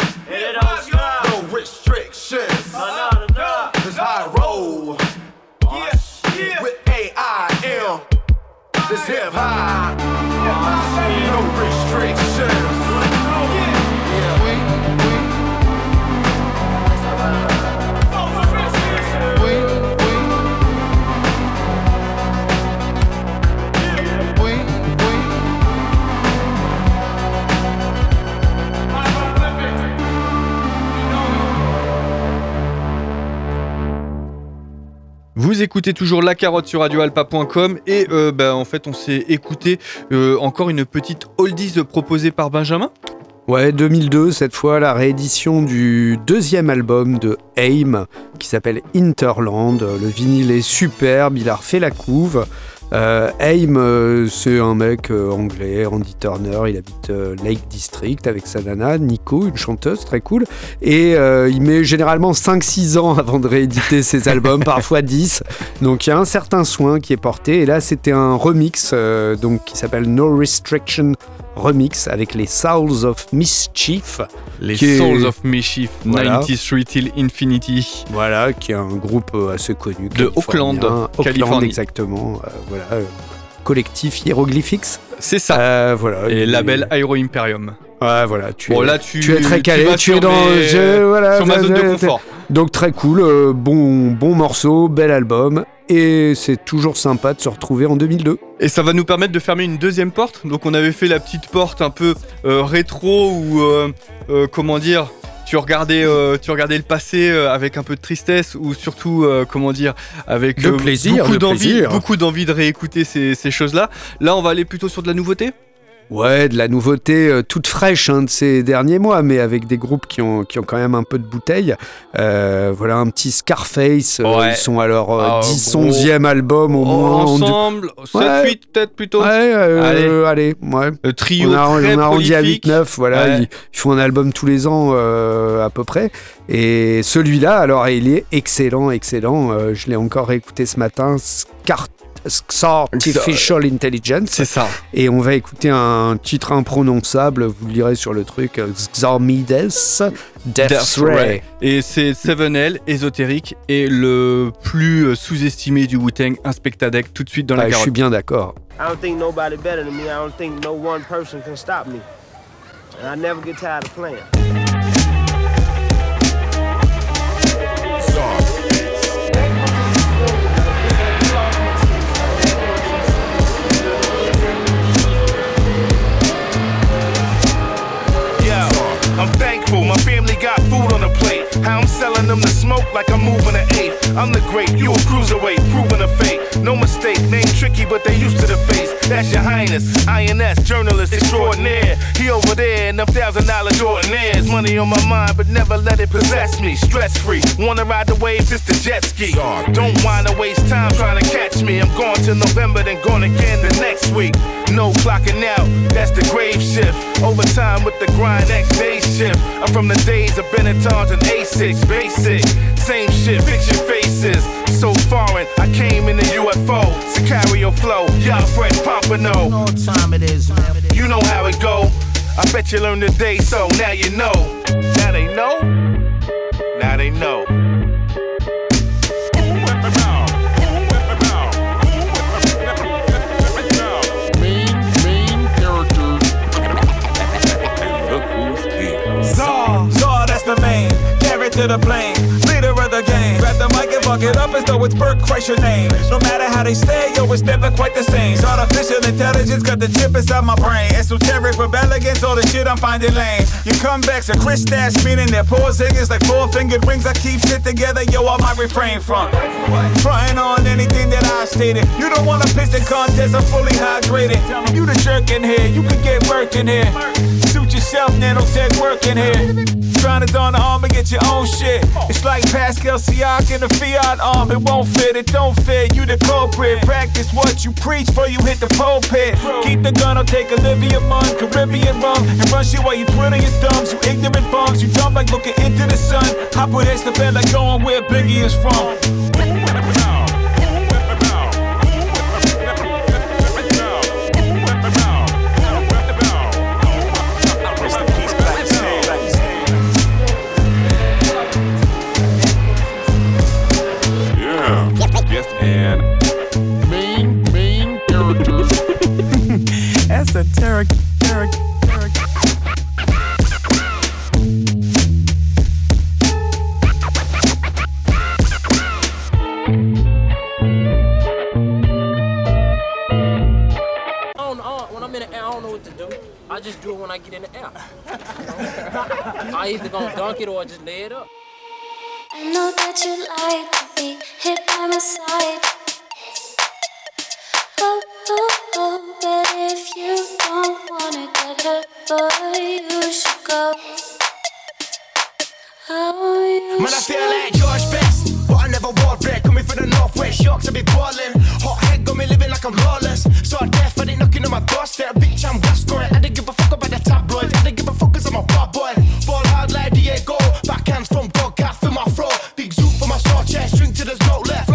Vous écoutez toujours La Carotte sur radioalpa.com et euh, bah, en fait on s'est écouté euh, encore une petite oldies proposée par Benjamin. Ouais, 2002, cette fois, la réédition du deuxième album de AIM qui s'appelle Interland. Le vinyle est superbe, il a refait la couve. Euh, AIM, euh, c'est un mec euh, anglais, Randy Turner, il habite euh, Lake District avec sa nana, Nico, une chanteuse très cool. Et euh, il met généralement 5-6 ans [laughs] avant de rééditer ses [laughs] albums, parfois 10. Donc il y a un certain soin qui est porté. Et là, c'était un remix euh, donc, qui s'appelle No Restriction Remix avec les Souls of Mischief. Les est- Souls of Mischief, Voilà. 93 Till Infinity. Voilà, qui est un groupe euh, assez connu. De Oakland, Californie. exactement. euh, voilà, euh, collectif Hieroglyphics. C'est ça. voilà. Et label Aero Imperium. Ouais, voilà. Tu Bon, es, là, tu- es très calé. Tu, es dans mes- je- voilà, sur ma zone de confort. Donc très cool, bon, bon morceau, bel album. Et c'est toujours sympa de se retrouver en 2002. Et ça va nous permettre de fermer une deuxième porte. Donc on avait fait la petite porte un peu euh, rétro ou euh, euh, comment dire. Tu regardais, euh, tu regardais le passé euh, avec un peu de tristesse ou surtout, euh, comment dire, avec De plaisir, beaucoup de d'envie, beaucoup d'envie de réécouter ces, ces choses-là. Là, on va aller plutôt sur de la nouveauté? Ouais, de la nouveauté euh, toute fraîche hein, de ces derniers mois, mais avec des groupes qui ont, qui ont quand même un peu de bouteille. Euh, voilà un petit Scarface. euh, Ouais. ils sont à leur Ah, 10, gros. 11e album au moins. en deux- Ensemble, 7, Ouais. 8 peut-être plutôt. Ouais, euh, allez. ouais. Le trio on a, on très a arrondi à prolifique. 8-9, voilà. Ils, ils font un album tous les ans euh, à peu près. Et celui-là, alors, il est excellent, excellent. Je l'ai encore écouté ce matin. Scar Artificial Intelligence. C'est ça. Et on va écouter un titre imprononçable, vous le lirez sur le truc, euh, Xarmides Death, Death Ray. Ray. Et c'est 7L, ésotérique, et le plus euh, sous-estimé du Wu-Tang, Inspectadec, tout de suite dans la Ouais, je carotte. suis bien d'accord. I don't think nobody better than me. I don't think no one person can stop me. And I never get tired of playing. I'm back thankful my family got food on the plate. How I'm selling them the smoke like I'm moving an eighth. I'm the great, you a cruiserweight, proving a fake. No mistake, name tricky, but they used to the face. That's your highness, INS, journalist extraordinaire. He over there in them thousand dollar Jordanaires. Money on my mind, but never let it possess me. Stress free, wanna ride the wave, just the jet ski. Don't wanna waste time trying to catch me. I'm going to November, then going again the next week. No clocking out, that's the grave shift. Overtime with the grind, X day shift. I'm from the days of Benettons and A6, basic. Same shit, fix your faces. So foreign, I came in the UFO. Sicario flow, y'all fresh pompano. All time it is, man. You know how it go. I bet you learned today, so now you know. Now they know. Now they know. The plane. Leader of the game. Grab the mic and fuck it up as though it's Burt Kreischer name. No matter how they say, yo, it's never quite the same. It's artificial intelligence got the chip inside my brain. Esoteric rebel against all the shit I'm finding lame. Your comebacks are Chris Stash, meaning their poor singers like four fingered rings. I keep shit together, yo, I might refrain from. Fronting on anything that I stated. You don't want a piston contest, I'm fully hydrated. You the jerk in here, you can get work in here. Yourself, nanotech working here. Trying to don the arm and get your own shit. It's like Pascal Siak in the Fiat arm. It won't fit, it don't fit. You the culprit. Practice what you preach before you hit the pulpit. Keep the gun, I'll take Olivia Munn, Caribbean rum, and run shit while you twiddle your thumbs. You ignorant bums, you dumb like looking into the sun. Hop with heads to bed like going where Biggie is from. What to do. I just do it when I get in the air. [laughs] I either gonna dunk it or just lay it up. I know that you like to be hit by my side. But if you don't wanna get hurt, boy, you should go. Oh, you Man, I feel like George Best, but I never wore red. Coming from the northwest, Yorks, I be ballin'. Hot head got me living like I'm lawless. So I deaf, I didn't knocking on my doorstep. Bitch, I'm Gascoigne. I don't give a fuck about the tabloids. I don't give a fuck cause I'm a bad boy. Ball hard like Diego. Backhands from God, cat for my throat. Big zoot for my sore chest. Drink till there's no left.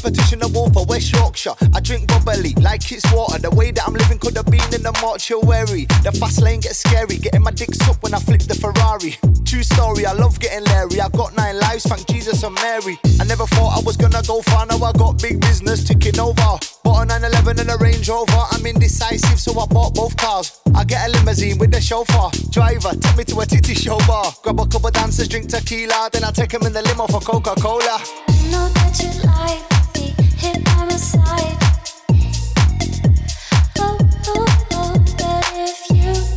Competition, a wolf for West Yorkshire. I drink bubbly like it's water. The way that I'm living could have been in the mortuary. The fast lane gets scary, getting my dick sucked when I flip the Ferrari. True story, I love getting Larry. I got nine lives, thank Jesus and Mary. I never thought I was gonna go far, now I got big business ticking over. Bought a 911 and a Range Rover. I'm indecisive, so I bought both cars. I get a limousine with the chauffeur. Driver, take me to a titty show bar. Grab a couple dancers, drink tequila. Then I take 'em in the limo for Coca Cola. Know that you like be hit by my side. Oh, oh, oh, but if you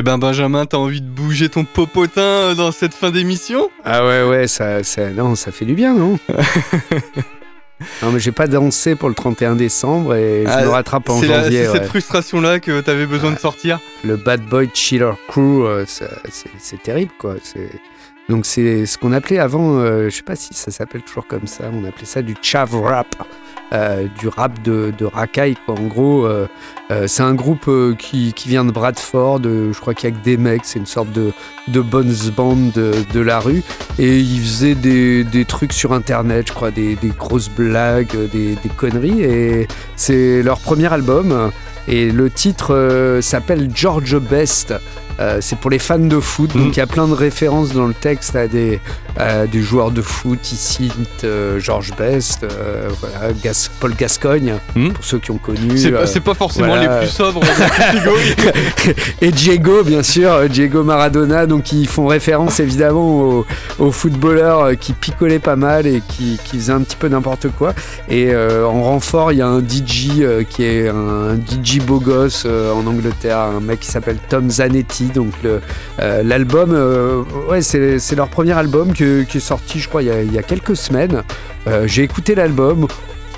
Eh ben Benjamin, t'as envie de bouger ton popotin euh, dans cette fin d'émission? Ah ouais, ouais, ça, ça, non, ça fait du bien, non? [laughs] Non, mais j'ai pas dansé pour le 31 décembre et je Ah, me rattrape en janvier. C'est cette ouais. frustration-là que t'avais besoin de sortir? Le Bad Boy Chiller Crew, euh, c'est terrible, quoi. Donc, c'est ce qu'on appelait avant, euh, je sais pas si ça s'appelle toujours comme ça, on appelait ça du chav rap. Euh, du rap de, de racaille, quoi. En gros, euh, euh, c'est un groupe qui, vient de Bradford. je crois qu'il y a que des mecs. C'est une sorte de, de bonnes band de, de la rue. Et ils faisaient des, des trucs sur Internet, je crois, des, des grosses blagues, des, des conneries. Et c'est leur premier album. Et le titre s'appelle George Best. Euh, c'est pour les fans de foot, donc il y a plein de références dans le texte à des, à des joueurs de foot, Issint, euh, Georges Best, euh, voilà, Gas- Paul Gascogne, pour ceux qui ont connu. C'est pas- euh, pas forcément voilà. les plus sobres. [laughs] Et Diego, bien sûr, Diego Maradona, donc ils font référence évidemment aux, aux footballeurs qui picolaient pas mal et qui, qui faisaient un petit peu n'importe quoi. Et en renfort, il y a un DJ qui est un DJ beau gosse en Angleterre, un mec qui s'appelle Tom Zanetti. Donc euh, l'album, euh, ouais, c'est leur premier album que- qui est sorti, je crois, il y a, il y a quelques semaines. Euh, J'ai écouté l'album.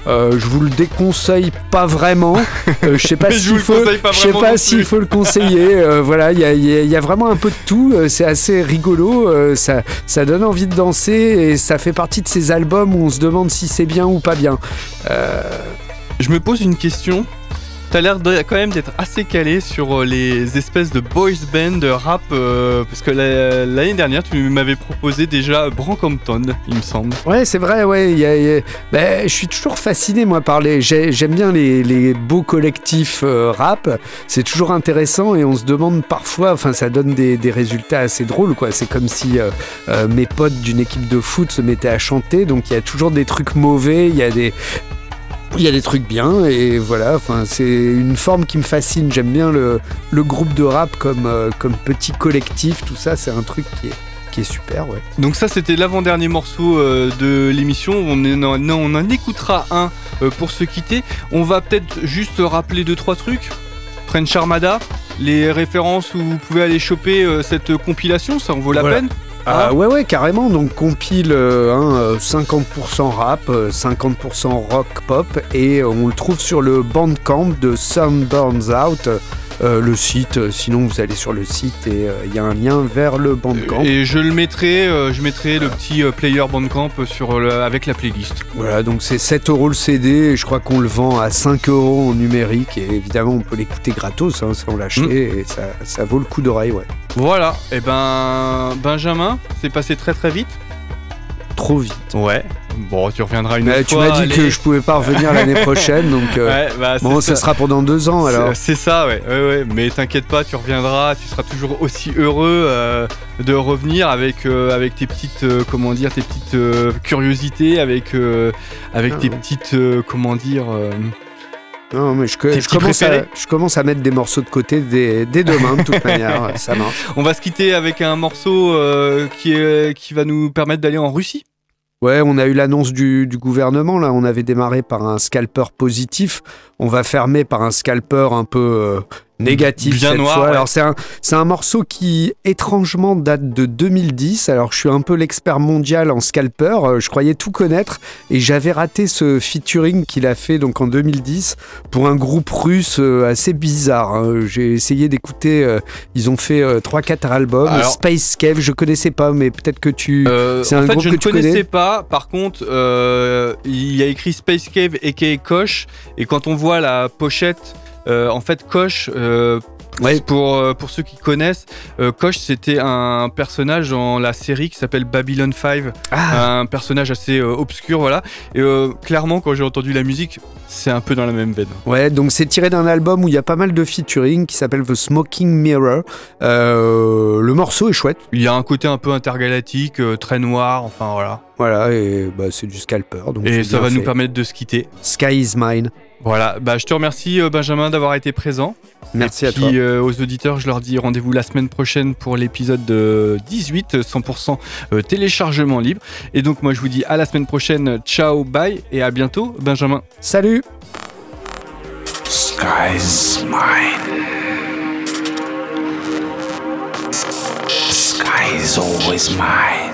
Euh, je vous le déconseille pas vraiment. Euh, je sais pas [laughs] s'il faut, pas je sais pas s'il faut le conseiller. [laughs] Euh, voilà, il y a, y a- il y a vraiment un peu de tout. C'est assez rigolo. Ça, ça donne envie de danser et ça fait partie de ces albums où on se demande si c'est bien ou pas bien. Je me pose une question. T'as l'air quand même d'être assez calé sur euh, les espèces de boys band rap, euh, parce que la- l'année dernière tu m'avais proposé déjà Brancampton, il me semble. Ouais, c'est vrai, ouais. ben, je suis toujours fasciné, moi, par les. j'ai- J'aime bien les, beaux collectifs euh, rap. C'est toujours intéressant et on se demande parfois. Enfin, ça donne des, résultats assez drôles, quoi. C'est comme si mes potes d'une équipe de foot se mettaient à chanter. Donc, il y a toujours des trucs mauvais, il y a des. Il y a des trucs bien et voilà, enfin, c'est une forme qui me fascine. J'aime bien le, le groupe de rap comme, euh, comme petit collectif, tout ça, c'est un truc qui est, qui est super, ouais. Donc ça c'était l'avant-dernier morceau euh, de l'émission, on, en écoutera un euh, pour se quitter. On va peut-être juste rappeler deux trois trucs. French Armada, les références où vous pouvez aller choper euh, cette compilation, ça en vaut la Voilà. peine Ah. Ouais ouais carrément. Donc compile euh, hein, euh, 50% rap, euh, 50% rock pop et euh, on le trouve sur le bandcamp de Sun Burns Out, euh, le site. euh, Sinon vous allez sur le site et euh, il y a un lien vers le bandcamp. Et je le mettrai, je mettrai le petit player Bandcamp sur le- avec la playlist. Voilà donc c'est 7 euros le CD et je crois qu'on le vend à 5 euros en numérique et évidemment on peut l'écouter gratos hein, sans l'acheter Mm. et ça, ça vaut le coup d'oreille ouais. Voilà, et ben Benjamin, c'est passé très très vite. Trop vite. Ouais. Bon, tu reviendras une autre tu fois. m'as dit allez. que je pouvais pas revenir l'année [laughs] prochaine donc euh, Ouais, bah, bon ça ça. sera pendant deux ans alors. C'est ça, ouais. ouais, ouais. Mais t'inquiète pas, tu reviendras, tu seras toujours aussi heureux euh, de revenir avec, euh, avec tes petites, comment dire, tes petites curiosités, avec, avec Ah tes petites, comment dire. Non, mais je, commence à, je commence à mettre des morceaux de côté dès, dès demain, de toute manière. [laughs] Ça marche. On va se quitter avec un morceau euh, qui, est, qui va nous permettre d'aller en Russie. Ouais, on a eu l'annonce du, gouvernement. Là, on avait démarré par un scalper positif. On va fermer par un scalper un peu euh, négatif Bien cette noir, fois. ouais. Alors c'est un, c'est un morceau qui étrangement date de 2010. Alors je suis un peu l'expert mondial en scalper. Euh, Je croyais tout connaître et j'avais raté ce featuring qu'il a fait donc en 2010 pour un groupe russe euh, assez bizarre. hein. J'ai essayé d'écouter. euh, ils ont fait 3-4 albums. Alors- Space Cave, je connaissais pas, mais peut-être que tu. Euh, c'est en un fait, groupe je que ne tu connaissais connais. pas. Par contre, euh, il y a écrit Space Cave et Koch. Et quand on voit la pochette, euh, en fait, Koch. euh, Pour, euh, pour ceux qui connaissent, euh, Koch c'était un personnage dans la série qui s'appelle Babylon 5, Ah. un personnage assez euh, obscur, voilà. Et euh, clairement, quand j'ai entendu la musique, c'est un peu dans la même veine. Ouais, donc c'est tiré d'un album où il y a pas mal de featuring qui s'appelle The Smoking Mirror. Euh, le morceau est chouette. Il y a un côté un peu intergalactique, euh, très noir, enfin voilà. Voilà, et bah, c'est du scalper. Donc Et ça va nous permettre de se quitter. Sky is mine. Voilà, bah, je te remercie euh, Benjamin d'avoir été présent. Merci Et à puis, toi. euh, aux auditeurs, je leur dis rendez-vous la semaine prochaine pour l'épisode de 18, euh, 100% euh, téléchargement libre. Et donc moi je vous dis à la semaine prochaine, ciao, bye et à bientôt Benjamin. Salut Sky's mine. Sky is always mine.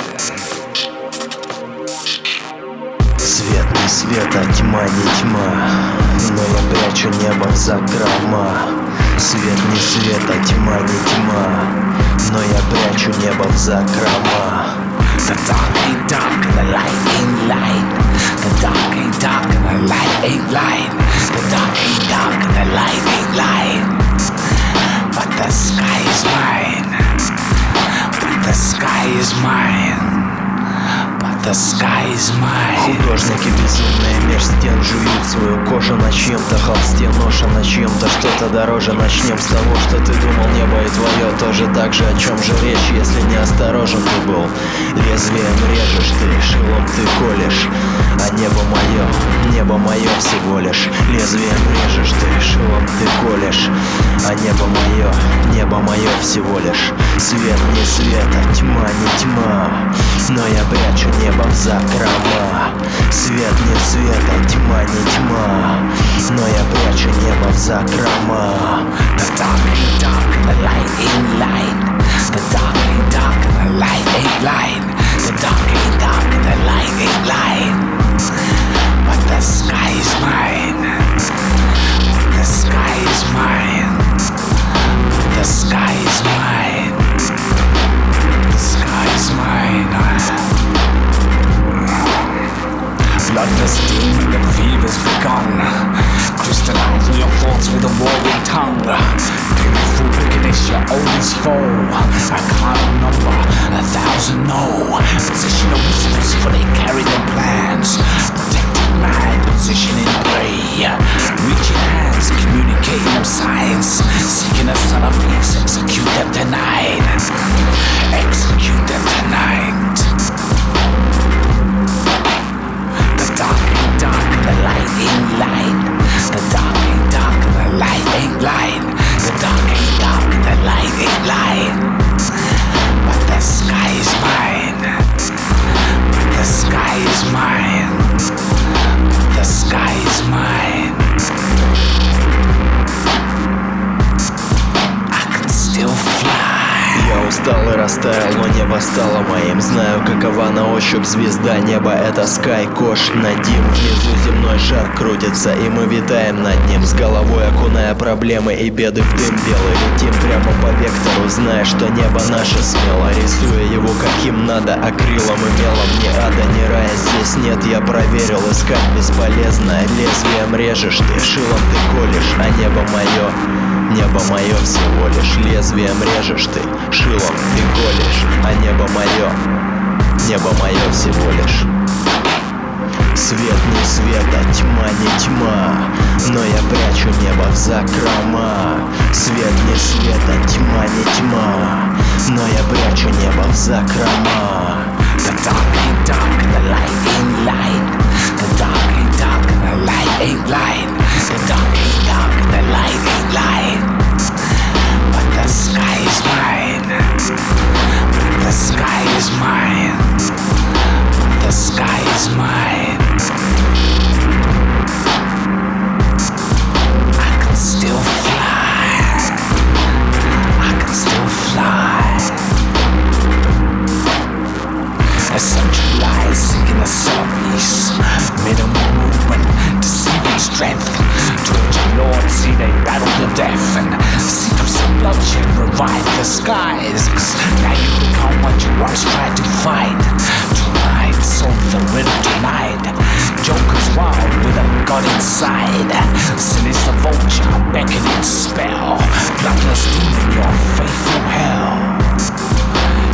Свет не света, тьма не тьма Но я прячу небо в закрома Свет не света, тьма не тьма Но я прячу небо в закрома The dark ain't dark and the light ain't light. The dark ain't dark and the light ain't light. The dark ain't dark and the light ain't light. But the sky is mine. But the sky is mine. The sky is mine. Художники безумные меж стен жуют свою кожу на чьем-то холсте Ноша на чьем-то что-то дороже Начнем с того, что ты думал небо и твое Тоже так же, о чем же речь, если не осторожен ты был Лезвием режешь ты, шилом ты колешь А мое, всего лишь Лезвием режешь ты, шилом ты колешь А небо мое, небо мое всего лишь Свет не света, тьма не тьма Но я прячу небо в закрома Свет не света, тьма не тьма Но я прячу небо в закрома The dark ain't dark and the light ain't light. The dark ain't dark and the light ain't light. The dark ain't dark and the light ain't light. The sky is mine. The sky is mine. The sky is mine. The sky is mine. Bloodless demon, the fever's begun. Crystallizing your thoughts with a warring tongue. Beautiful wickedness, your oldest foe. I can't number, a thousand know. Position of whispers, for they carry their plans. Man, positioning prey. Reaching hands, communicating them signs. Seeking a son of peace, execute them tonight. Execute them tonight. The dark ain't dark, the light ain't light. The dark ain't dark, the light ain't light. The dark ain't dark, the light ain't light. But the sky is mine. Sky is mine. The sky is mine. I can still. Я устал и растаял, но небо стало моим. Знаю, какова на ощупь звезда Небо это скай, кош, Надим Внизу земной шар крутится, и мы витаем над ним. С головой окуная проблемы и беды в дым белый. Летим прямо по вектору, зная, что небо наше смело. Рисуя его каким надо, акрилом и мелом. Ни ада, ни рая здесь нет, я проверил Искать бесполезно, лезвием режешь ты Шилом ты колешь, а небо мое Небо мое всего лишь лезвием режешь ты, шилом ты колешь, а небо мое, небо мое всего лишь. Свет не света, тьма не тьма, но я прячу небо в закрома. Свет не света, тьма не тьма, но я прячу небо в закрома. The dark dark the light ain't light. The dark ain't ain't light. The dark ain't dark the light ain't light. But the sky is mine. But The sky is mine. But The sky is mine. Such lies seeking a service. Minimal movement, deceiving strength. Twitching lords see they battle the death. And secrets of bloodshed revive the skies. Now you become what you once tried to fight. Tonight, solve the riddle tonight. Joker's wild with a gun inside. Sinister vulture beckoning spell. Bloodless demon, your faithful hell.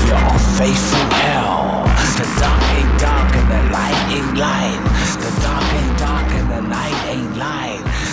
Your faithful hell. The dark ain't dark and the light ain't light. The dark ain't dark and the light ain't light.